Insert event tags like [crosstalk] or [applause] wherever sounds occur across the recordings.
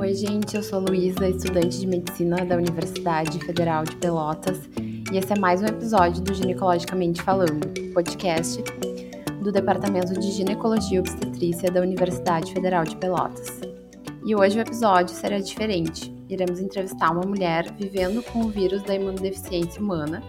Oi, gente, eu sou Luísa, estudante de medicina da Universidade Federal de Pelotas, e esse é mais um episódio do Ginecologicamente Falando, podcast do Departamento de Ginecologia e Obstetrícia da Universidade Federal de Pelotas. E hoje o episódio será diferente. Iremos entrevistar uma mulher vivendo com o vírus da imunodeficiência humana,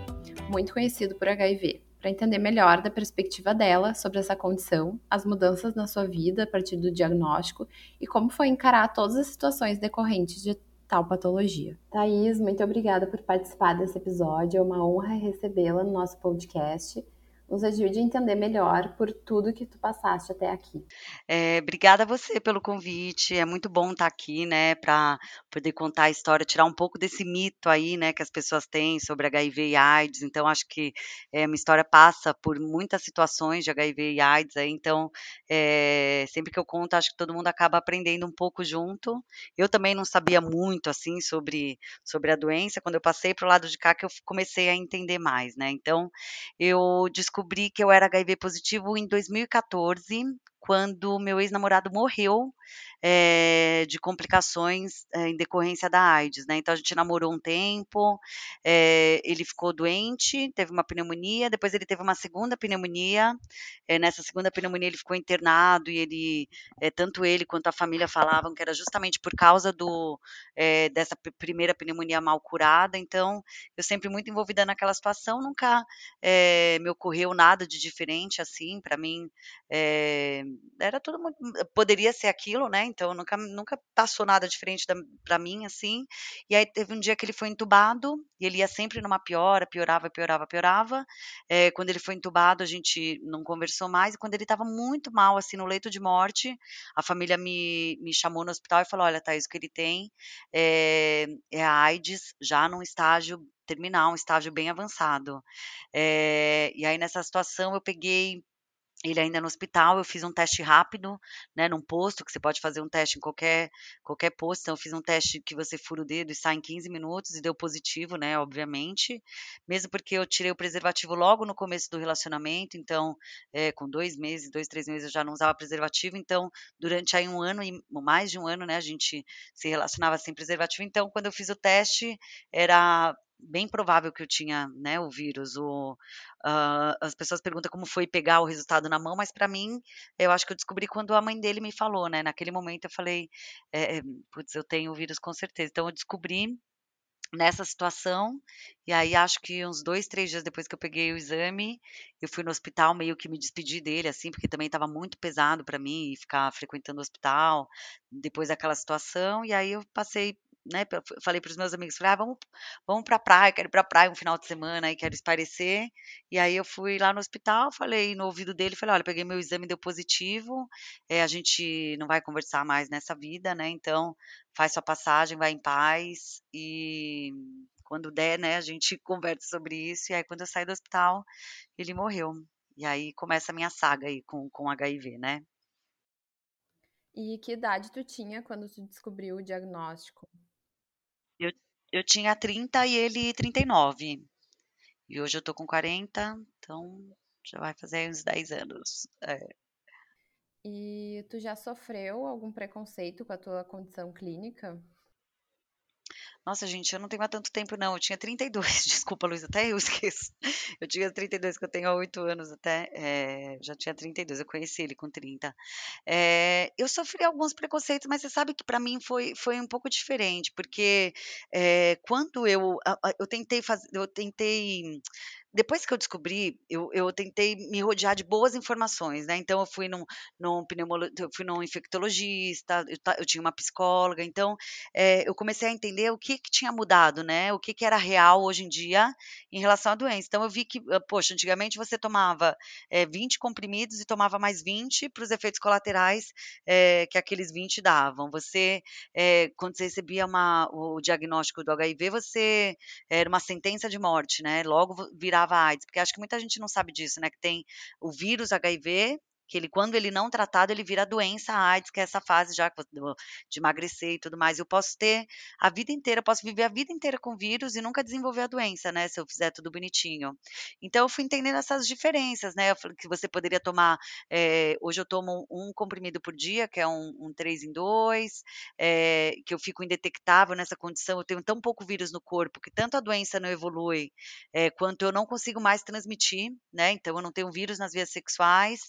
muito conhecido por HIV para entender melhor da perspectiva dela sobre essa condição, as mudanças na sua vida a partir do diagnóstico e como foi encarar todas as situações decorrentes de tal patologia. Thaís, muito obrigada por participar desse episódio. É uma honra recebê-la no nosso podcast nos ajude a entender melhor por tudo que tu passaste até aqui. É, obrigada a você pelo convite. É muito bom estar aqui, né, para poder contar a história, tirar um pouco desse mito aí, né, que as pessoas têm sobre HIV e AIDS. Então, acho que é, minha história passa por muitas situações de HIV e AIDS. Aí, então, é, sempre que eu conto, acho que todo mundo acaba aprendendo um pouco junto. Eu também não sabia muito assim sobre sobre a doença. Quando eu passei para o lado de cá, que eu comecei a entender mais, né. Então, eu descobri que eu era HIV positivo em 2014, quando meu ex-namorado morreu é, de complicações é, em decorrência da AIDS, né? Então a gente namorou um tempo, é, ele ficou doente, teve uma pneumonia, depois ele teve uma segunda pneumonia. nessa segunda pneumonia ele ficou internado e ele, tanto ele quanto a família falavam que era justamente por causa do dessa primeira pneumonia mal curada. Então eu sempre muito envolvida naquela situação, nunca me ocorreu nada de diferente assim para mim. era tudo muito, poderia ser aquilo, né? Então nunca, nunca passou nada diferente para mim, assim. E aí teve um dia que ele foi entubado, e ele ia sempre numa piora, piorava, piorava, piorava. É, quando ele foi entubado, a gente não conversou mais, e quando ele estava muito mal, assim, no leito de morte, a família me, me chamou no hospital e falou: olha, Thaís, o que ele tem é, é a AIDS, já num estágio terminal, um estágio bem avançado. É, e aí, nessa situação, eu peguei ele ainda no hospital, eu fiz um teste rápido, né, num posto, que você pode fazer um teste em qualquer, qualquer posto, então eu fiz um teste que você fura o dedo e sai em 15 minutos, e deu positivo, né, obviamente, mesmo porque eu tirei o preservativo logo no começo do relacionamento, então, é, com dois meses, dois, três meses eu já não usava preservativo, então, durante aí um ano, e mais de um ano, né, a gente se relacionava sem preservativo, então, quando eu fiz o teste, era bem provável que eu tinha, né, o vírus. O, uh, as pessoas perguntam como foi pegar o resultado na mão, mas para mim, eu acho que eu descobri quando a mãe dele me falou, né? Naquele momento eu falei, é, putz, eu tenho o vírus com certeza. Então eu descobri nessa situação, e aí acho que uns dois, três dias depois que eu peguei o exame, eu fui no hospital meio que me despedi dele, assim, porque também estava muito pesado para mim ficar frequentando o hospital depois daquela situação, e aí eu passei né, falei para os meus amigos, falei, ah, vamos, vamos para a praia, quero ir para a praia um final de semana, aí quero esparecer. E aí eu fui lá no hospital, falei no ouvido dele, falei, olha, peguei meu exame, deu positivo, é, a gente não vai conversar mais nessa vida, né, então faz sua passagem, vai em paz e quando der, né, a gente [laughs] conversa sobre isso. E aí quando eu saí do hospital, ele morreu. E aí começa a minha saga aí com, com HIV, né. E que idade tu tinha quando tu descobriu o diagnóstico? Eu, tinha 30 e ele 39. E hoje eu tô com 40, então já vai fazer uns 10 anos. É. E tu já sofreu algum preconceito com a tua condição clínica? Nossa, gente, eu não tenho há tanto tempo, não. Eu tinha 32, [laughs] desculpa, Luiz, até eu esqueço. Eu tinha 32, que eu tenho há 8 anos até. É, já tinha 32, eu conheci ele com 30. É, eu sofri alguns preconceitos, mas você sabe que para mim foi, foi um pouco diferente, porque é, quando eu, eu tentei fazer, eu tentei depois que eu descobri, eu, eu tentei me rodear de boas informações, né? Então eu fui num, num eu fui num infectologista, eu, eu tinha uma psicóloga, então é, eu comecei a entender o que, que tinha mudado, né? O que, que era real hoje em dia em relação à doença. Então eu vi que, ah, poxa, antigamente você tomava é, 20 comprimidos e tomava mais 20 para os efeitos colaterais é, que aqueles 20 davam. Você, quando você recebia uma, o diagnóstico do HIV, você era uma sentença de morte, né? Logo virava AIDS, porque acho que muita gente não sabe disso, né? Que tem o vírus HIV que ele, quando ele não tratado, ele vira doença AIDS, que é essa fase já de emagrecer e tudo mais. Eu posso ter a vida inteira, posso viver a vida inteira com vírus e nunca desenvolver a doença, né? Se eu fizer tudo bonitinho. Então, eu fui entendendo essas diferenças, né? Que você poderia tomar. É, hoje eu tomo um comprimido por dia, que é um, um 3 em 2, é, que eu fico indetectável nessa condição. Eu tenho tão pouco vírus no corpo que tanto a doença não evolui, é, quanto eu não consigo mais transmitir, né? Então, eu não tenho vírus nas vias sexuais.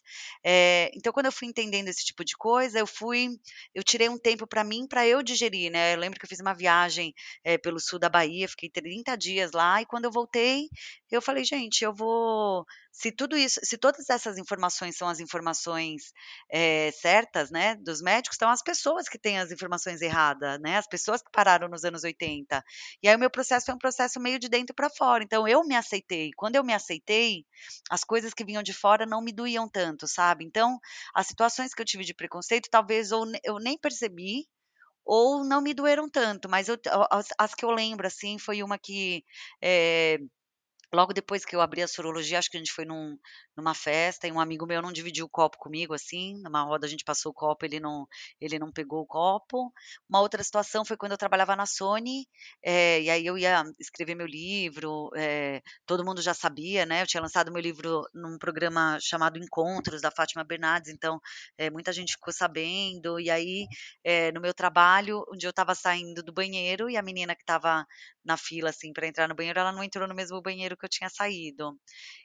É, então, quando eu fui entendendo esse tipo de coisa, eu fui, eu tirei um tempo para mim, para eu digerir, né? Eu lembro que eu fiz uma viagem é, pelo sul da Bahia, fiquei 30 dias lá, e quando eu voltei, eu falei, gente, eu vou se tudo isso, se todas essas informações são as informações é, certas, né, dos médicos, são as pessoas que têm as informações erradas, né, as pessoas que pararam nos anos 80. E aí o meu processo foi um processo meio de dentro para fora. Então eu me aceitei. Quando eu me aceitei, as coisas que vinham de fora não me doíam tanto, sabe? Então as situações que eu tive de preconceito, talvez ou eu nem percebi ou não me doeram tanto, mas eu, as, as, que eu lembro, assim, foi uma que é, Logo depois que eu abri a sorologia, acho que a gente foi num numa festa e um amigo meu não dividiu o copo comigo, assim, numa roda a gente passou o copo, ele não ele não pegou o copo. Uma outra situação foi quando eu trabalhava na Sony, eh, e aí eu ia escrever meu livro, eh, todo mundo já sabia, né, eu tinha lançado meu livro num programa chamado Encontros, da Fátima Bernardes, então, eh, muita gente ficou sabendo, e aí, no meu trabalho, dia eu estava saindo do banheiro e a menina que estava na fila, assim, para entrar no banheiro, ela não entrou no mesmo banheiro que eu tinha saído.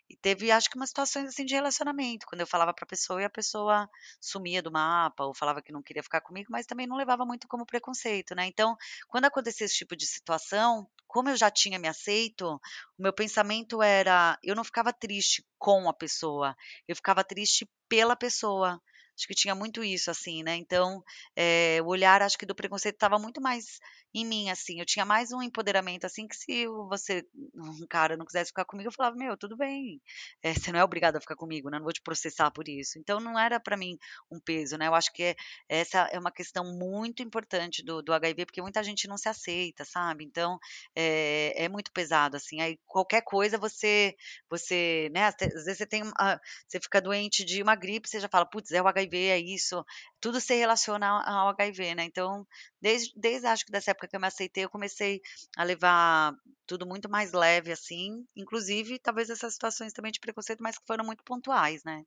E teve, acho que umas situações, assim, de relacionamento, quando eu falava para a pessoa e a pessoa sumia do mapa ou falava que não queria ficar comigo, mas também não levava muito como preconceito, né. Então, quando acontecia esse tipo de situação, como eu já tinha me aceito, o meu pensamento era eu não ficava triste com a pessoa, eu ficava triste pela pessoa. Acho que tinha muito isso, assim, né. Então, eh, o olhar acho que do preconceito estava muito mais em mim, assim, eu tinha mais um empoderamento, assim, que se você um cara não quisesse ficar comigo, eu falava: "Meu, tudo bem, eh, você não é obrigado a ficar comigo, né, não vou te processar por isso". Então não era para mim um peso, né, eu acho que é essa é uma questão muito importante do do HIV, porque muita gente não se aceita, sabe. Então, eh, é muito pesado, assim, aí qualquer coisa você você, né, às vezes você tem ah, você fica doente de uma gripe, você já fala: "Putz, é o HIV, é isso", tudo se relaciona ao HIV, né. Então, desde desde acho que dessa época que eu me aceitei, eu comecei a levar tudo muito mais leve, assim, inclusive talvez essas situações também de preconceito, mas que foram muito pontuais, né.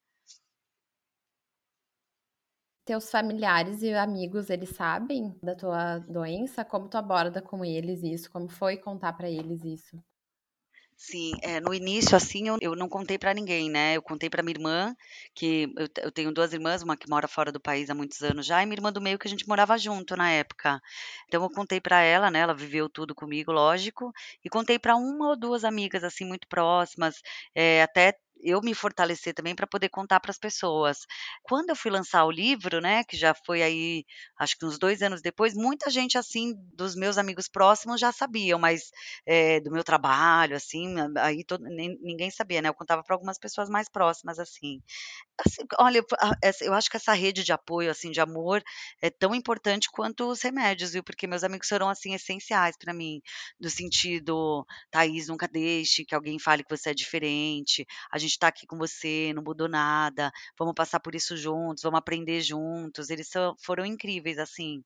Teus familiares e amigos, eles sabem da tua doença? Como tu aborda com eles isso? Como foi contar pra eles isso? Sim, é, no início, assim, eu eu não contei pra ninguém, né, eu contei pra minha irmã, que eu eu tenho 2 irmãs, uma que mora fora do país há muitos anos já, e minha irmã do meio que a gente morava junto na época. Então eu contei pra ela, né, ela viveu tudo comigo, lógico, e contei pra uma ou 2 amigas, assim, muito próximas, eh, até eu me fortalecer também para poder contar para as pessoas. Quando eu fui lançar o livro, né, que já foi aí, acho que uns 2 anos depois, muita gente, assim, dos meus amigos próximos já sabiam, mas, eh, do meu trabalho, assim, aí todo nem ninguém sabia, né, eu contava para algumas pessoas mais próximas, assim. Assim, olha, eu acho que essa rede de apoio, assim, de amor, é tão importante quanto os remédios, viu, porque meus amigos foram, assim, essenciais para mim, no sentido: "Thaís, nunca deixe que alguém fale que você é diferente, a gente está aqui com você, não mudou nada, vamos passar por isso juntos, vamos aprender juntos", eles são foram incríveis, assim.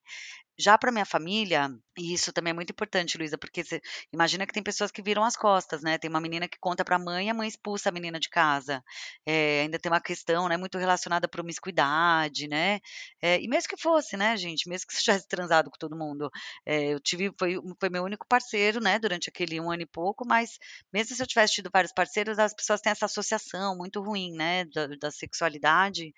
Já para minha família, e isso também é muito importante, Luísa, porque você imagina que tem pessoas que viram as costas, né, tem uma menina que conta para a mãe, a mãe expulsa a menina de casa. Eh, ainda tem uma questão, né, muito relacionada à promiscuidade, né, eh, e mesmo que fosse, né, gente, mesmo que [laughs] você tivesse transado com todo mundo, eh, eu tive foi foi meu único parceiro, né, durante aquele 1 ano e pouco, mas mesmo se eu tivesse tido vários parceiros, as pessoas têm essa associação muito ruim, né, da da sexualidade.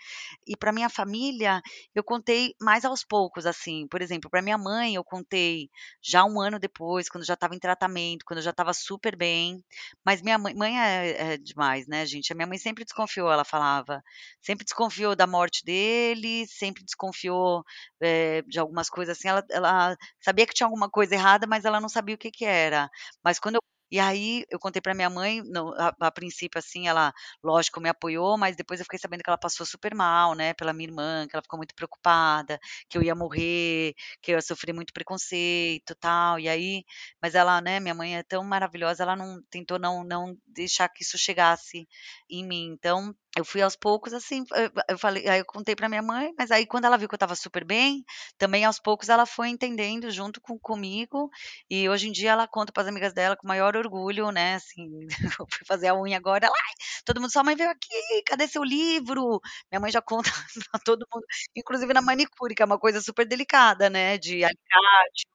E para minha família, eu contei mais aos poucos, assim, por exemplo, para minha mãe eu contei já um ano depois, quando já estava em tratamento, quando eu já estava super bem, mas minha mãe mãe é é demais, né, gente, a minha mãe sempre desconfiou, ela falava, sempre desconfiou da morte dele, sempre desconfiou, eh, de algumas coisas assim, ela ela sabia que tinha alguma coisa errada, mas ela não sabia o que que era. Mas quando eu e aí eu contei para minha mãe, a a princípio, assim, ela, lógico, me apoiou, mas depois eu fiquei sabendo que ela passou super mal, né, pela minha irmã, que ela ficou muito preocupada, que eu ia morrer, que eu ia sofrer muito preconceito, tal, e aí mas ela, né, minha mãe é tão maravilhosa, ela não tentou não não deixar que isso chegasse em mim. Então, eu fui aos poucos, assim, eu falei aí eu contei pra minha mãe, mas aí quando ela viu que eu estava super bem, também aos poucos ela foi entendendo junto com comigo, e hoje em dia ela conta para as amigas dela com o maior orgulho, né, assim, [laughs] eu fui fazer a unha agora, ela: "Ai, todo mundo, sua mãe veio aqui, cadê seu livro?". Minha mãe já conta [laughs] pra todo mundo, inclusive na manicure, que é uma coisa super delicada, né, de alicate,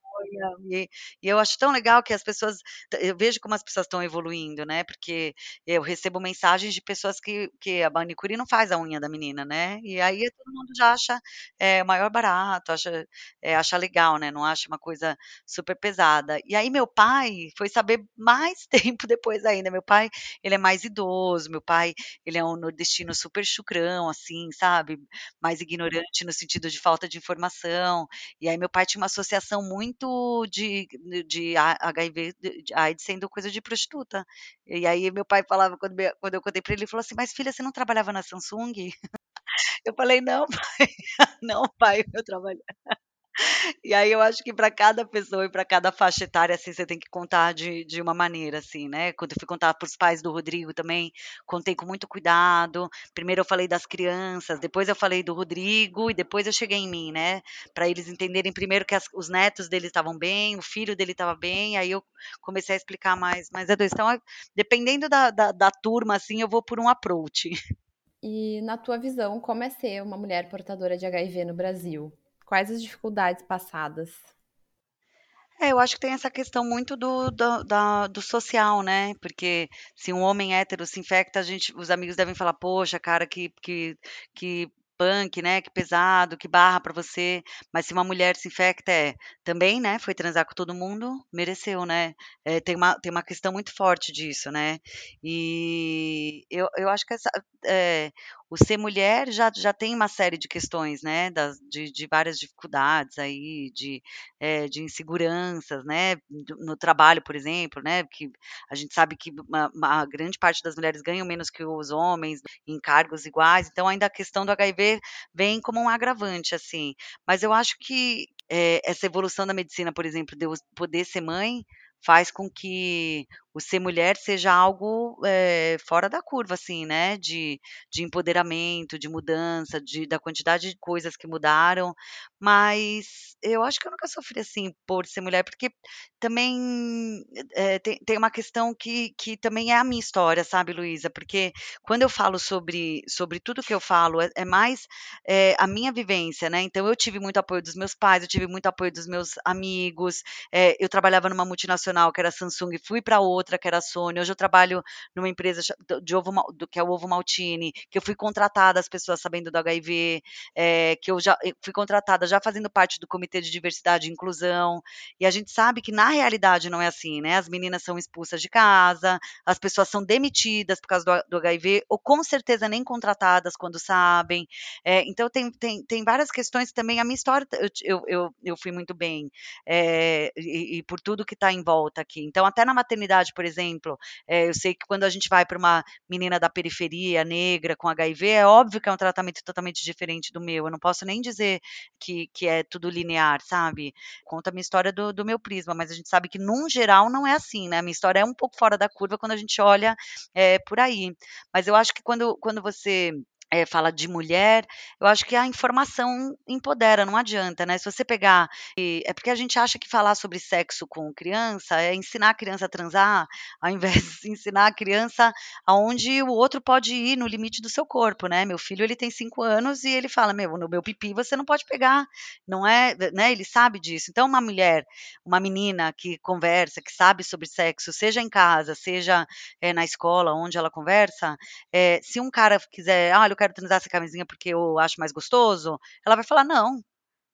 e e eu acho tão legal que as pessoas eu vejo como as pessoas estão evoluindo, né, porque eu recebo mensagens de pessoas que que a manicure não faz a unha da menina, né, e aí todo mundo já acha, eh, o maior barato, acha, eh, acha legal, né, não acha uma coisa super pesada. E aí meu pai foi saber mais [laughs] tempo depois ainda, meu pai, ele é mais idoso, meu pai, ele é um nordestino super chucrão, assim, sabe, mais ignorante no sentido de falta de informação, e aí meu pai tinha uma associação muito de de HIV, de AIDS sendo coisa de prostituta. E aí meu pai falava quando me quando eu contei pra ele, ele falou assim: "Mas filha, você não trabalhava na Samsung?". [laughs] Eu falei: "Não [laughs] pai, não pai, eu trabalha" E aí eu acho que pra cada pessoa e pra cada faixa etária, assim, você tem que contar de de uma maneira, assim, né. Quando eu fui contar para os pais do Rodrigo também, contei com muito cuidado, primeiro eu falei das crianças, depois eu falei do Rodrigo e depois eu cheguei em mim, né, pra eles entenderem primeiro que as os netos dele estavam bem, o filho dele estava bem, aí eu comecei a explicar mais mais a 2. Então, dependendo da da da turma, assim, eu vou por um approach. E na tua visão, como é ser uma mulher portadora de HIV no Brasil? Quais as dificuldades passadas? É, eu acho que tem essa questão muito do do da do social, né, porque se um homem hétero se infecta, a gente os amigos devem falar: "Poxa, cara, que que que punk, né, que pesado, que barra pra você", mas se uma mulher se infecta, é, também, né, foi transar com todo mundo, mereceu, né. Eh, tem uma tem uma questão muito forte disso, né. E eu eu acho que essa eh, o ser mulher já já tem uma série de questões, né, das de de várias dificuldades aí, de, eh, de inseguranças, né, no trabalho, por exemplo, né, que a gente sabe que uma uma grande parte das mulheres ganham menos que os homens, em cargos iguais, então ainda a questão do HIV vem como um agravante, assim. Mas eu acho que, eh, essa evolução da medicina, por exemplo, de eu poder ser mãe, faz com que o ser mulher seja algo, eh, fora da curva, assim, né, de de empoderamento, de mudança, de da quantidade de coisas que mudaram, mas eu acho que eu nunca sofri, assim, por ser mulher, porque também, eh, tem tem uma questão que que também é a minha história, sabe, Luísa, porque quando eu falo sobre sobre tudo que eu falo, é é mais, eh, a minha vivência, né, então eu tive muito apoio dos meus pais, eu tive muito apoio dos meus amigos, eu trabalhava numa multinacional que era Samsung, fui pra outra que era Sony, hoje eu trabalho numa empresa de ovo que é o Ovo Maltini, que eu fui contratada, as pessoas sabendo do HIV, eh, que eu já fui contratada já fazendo parte do comitê de diversidade e inclusão, e a gente sabe que na realidade não é assim, né, as meninas são expulsas de casa, as pessoas são demitidas por causa do do HIV, ou com certeza nem contratadas quando sabem, eh, então tem tem tem várias questões também, a minha história eu eu eu fui muito bem, eh, e e por tudo que tá em volta aqui. Então até na maternidade, por exemplo, eh, eu sei que quando a gente vai pra uma menina da periferia, negra, com HIV, é óbvio que é um tratamento totalmente diferente do meu, eu não posso nem dizer que que é tudo linear, sabe. Conto a minha história do do meu prisma, mas a gente sabe que num geral não é assim, né, a minha história é um pouco fora da curva quando a gente olha, eh, por aí. Mas eu acho que quando quando você, eh, fala de mulher, eu acho que a informação empodera, não adianta, né, se você pegar é porque a gente acha que falar sobre sexo com criança é ensinar a criança a transar, [laughs] ao invés de ensinar a criança aonde o outro pode ir no limite do seu corpo, né. Meu filho ele tem 5 anos e ele fala: "Meu, no meu pipi você não pode pegar", não é, né, ele sabe disso. Então uma mulher, uma menina que conversa, que sabe sobre sexo, seja em casa, seja, eh, na escola, onde ela conversa, eh, se um cara quiser: "Olha, eu quero transar sem camisinha porque eu acho mais gostoso", ela vai falar: "Não",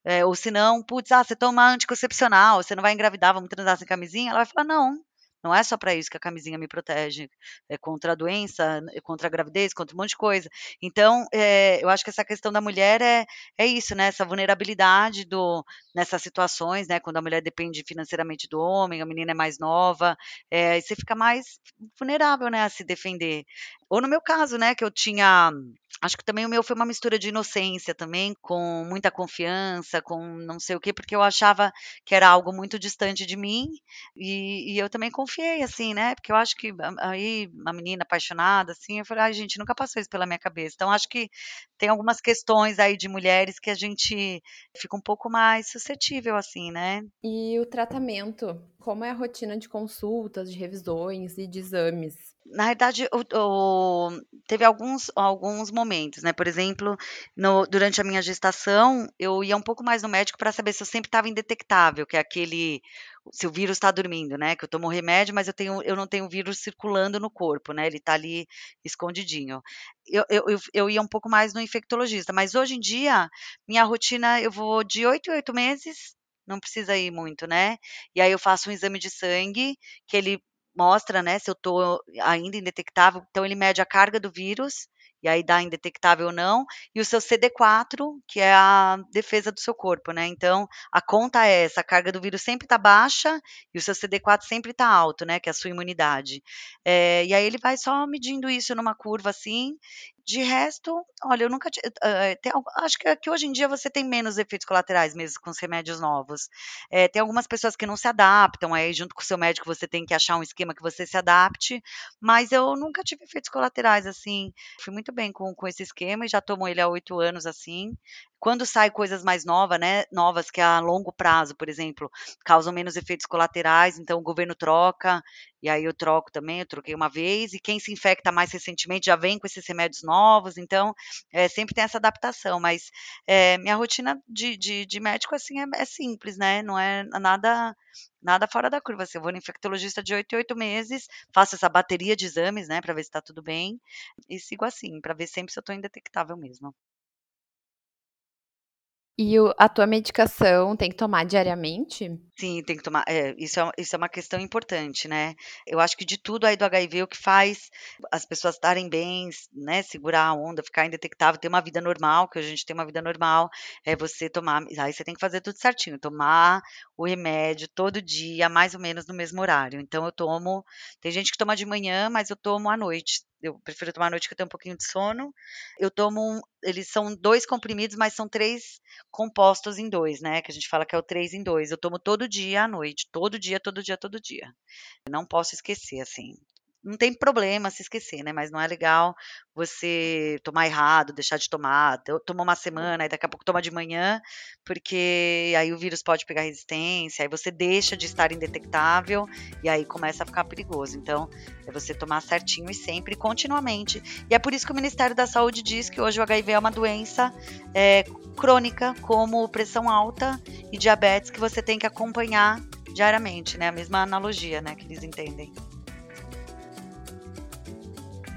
eh, ou se não: "Puts, ah, você toma anticoncepcional, você não vai engravidar, vamos transar sem camisinha", ela vai falar: "Não, não é só pra isso que a camisinha me protege, é contra a doença, contra a gravidez, contra um monte de coisa". Então, eh, eu acho que essa questão da mulher é é isso, né, essa vulnerabilidade do nessas situações, né, quando a mulher depende financeiramente do homem, a menina é mais nova, aí você fica mais vulnerável, né, a se defender. Ou no meu caso, né, que eu tinha Acho que também o meu foi uma mistura de inocência também, com muita confiança, com não sei o quê, porque eu achava que era algo muito distante de mim, e, e eu também confiei, assim, né? Porque eu acho que aí, uma menina apaixonada, assim, eu falei, ai, gente, nunca passou isso pela minha cabeça. Então, acho que tem algumas questões aí de mulheres que a gente fica um pouco mais suscetível, assim, né? E o tratamento? Como é a rotina de consultas, de revisões e de exames? Na verdade, o, o, teve alguns, alguns momentos, né? Por exemplo, no, durante a minha gestação, eu ia um pouco mais no médico para saber se eu sempre estava indetectável, que é aquele se o vírus está dormindo, né? Que eu tomo remédio, mas eu, tenho, eu não tenho vírus circulando no corpo, né? Ele está ali escondidinho. Eu, eu, eu, ia um pouco mais no infectologista, mas hoje em dia, minha rotina, eu vou de oito em oito meses, não precisa ir muito, né? E aí eu faço um exame de sangue, que ele mostra, né, se eu estou ainda indetectável, então ele mede a carga do vírus, e aí dá indetectável ou não, e o seu CD4, que é a defesa do seu corpo, né? Então, a conta é essa, a carga do vírus sempre está baixa e o seu CD4 sempre está alto, né? Que é a sua imunidade. É, e aí ele vai só medindo isso numa curva assim, de resto, olha, eu nunca. Uh, tem, acho que, que, hoje em dia você tem menos efeitos colaterais mesmo com os remédios novos. É, tem algumas pessoas que não se adaptam, aí junto com o seu médico você tem que achar um esquema que você se adapte, mas eu nunca tive efeitos colaterais assim. Fui muito bem com, com esse esquema e já tomo ele há oito anos assim. Quando sai coisas mais novas, né, novas que a longo prazo, por exemplo, causam menos efeitos colaterais, então o governo troca, e aí eu troco também, eu troquei uma vez, e quem se infecta mais recentemente já vem com esses remédios novos, então é, sempre tem essa adaptação, mas é, minha rotina de, de, de, médico, assim, é, é, simples, né, não é nada nada fora da curva, assim, eu vou no infectologista de oito em oito meses, faço essa bateria de exames, né, para ver se está tudo bem, e sigo assim, para ver sempre se eu estou indetectável mesmo. E o, a tua medicação tem que tomar diariamente? Sim, tem que tomar. É, isso, é, isso é uma questão importante, né? Eu acho que de tudo aí do HIV, o que faz as pessoas estarem bem, né? Segurar a onda, ficar indetectável, ter uma vida normal, que a gente tem uma vida normal, é você tomar. Aí você tem que fazer tudo certinho, tomar o remédio todo dia, mais ou menos no mesmo horário. Então eu tomo. Tem gente que toma de manhã, mas eu tomo à noite eu prefiro tomar à noite que eu tenho um pouquinho de sono. Eu tomo, eles são dois comprimidos, mas são três compostos em dois, né? Que a gente fala que é o três em dois. Eu tomo todo dia à noite, todo dia, todo dia, todo dia. Eu não posso esquecer, assim não tem problema se esquecer, né? Mas não é legal você tomar errado, deixar de tomar, tomar uma semana e daqui a pouco toma de manhã, porque aí o vírus pode pegar resistência, aí você deixa de estar indetectável e aí começa a ficar perigoso. Então, é você tomar certinho e sempre, continuamente. E é por isso que o Ministério da Saúde diz que hoje o HIV é uma doença é, crônica, como pressão alta e diabetes, que você tem que acompanhar diariamente, né? A mesma analogia, né, que eles entendem.